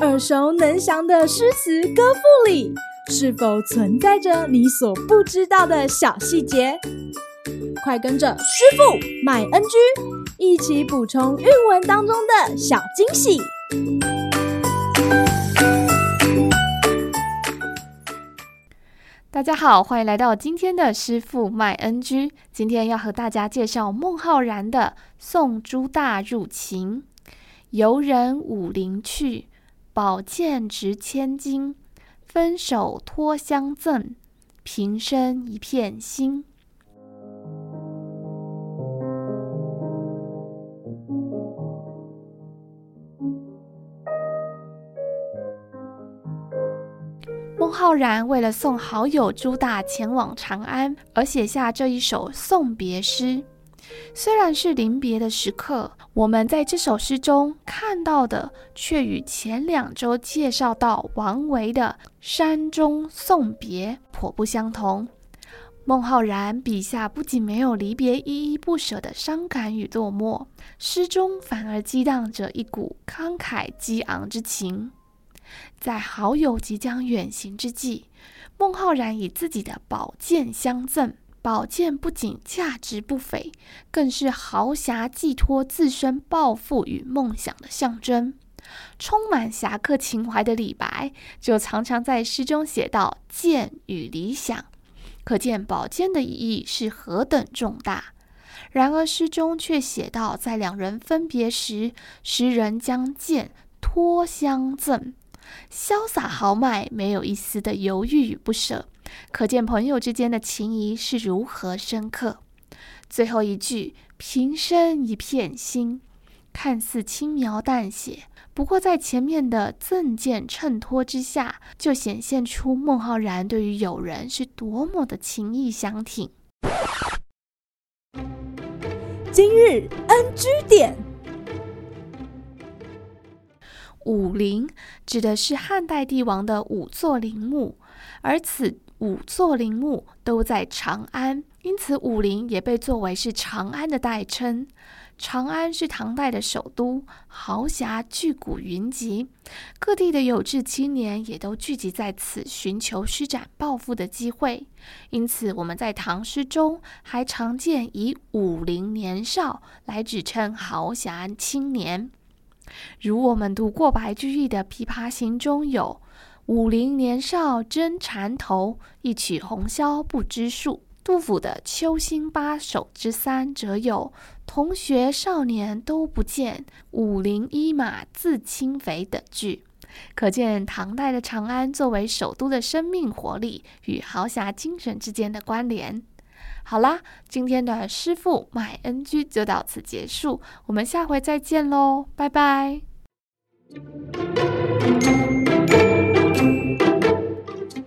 耳熟能详的诗词歌赋里，是否存在着你所不知道的小细节？快跟着师傅麦恩居一起补充韵文当中的小惊喜！大家好，欢迎来到今天的师傅麦恩居。今天要和大家介绍孟浩然的《送朱大入秦》：游人武陵去，宝剑值千金。分手托相赠，平生一片心。孟浩然为了送好友朱大前往长安，而写下这一首送别诗。虽然是临别的时刻，我们在这首诗中看到的，却与前两周介绍到王维的《山中送别》颇不相同。孟浩然笔下不仅没有离别依依不舍的伤感与落寞，诗中反而激荡着一股慷慨激昂之情。在好友即将远行之际，孟浩然以自己的宝剑相赠。宝剑不仅价值不菲，更是豪侠寄托自身抱负与梦想的象征。充满侠客情怀的李白，就常常在诗中写到“剑与理想”，可见宝剑的意义是何等重大。然而诗中却写到，在两人分别时，诗人将剑托相赠。潇洒豪迈，没有一丝的犹豫与不舍，可见朋友之间的情谊是如何深刻。最后一句“平生一片心”，看似轻描淡写，不过在前面的赠见衬托之下，就显现出孟浩然对于友人是多么的情意相挺。今日 NG 点。武陵指的是汉代帝王的五座陵墓，而此五座陵墓都在长安，因此武陵也被作为是长安的代称。长安是唐代的首都，豪侠巨贾云集，各地的有志青年也都聚集在此，寻求施展抱负的机会。因此，我们在唐诗中还常见以武陵年少来指称豪侠青年。如我们读过白居易的《琵琶行》中有“五陵年少争缠头，一曲红绡不知数”。杜甫的《秋兴八首之三》则有“同学少年都不见，五陵一马自轻肥”等句。可见唐代的长安作为首都的生命活力与豪侠精神之间的关联。好啦，今天的师傅麦恩居就到此结束，我们下回再见喽，拜拜。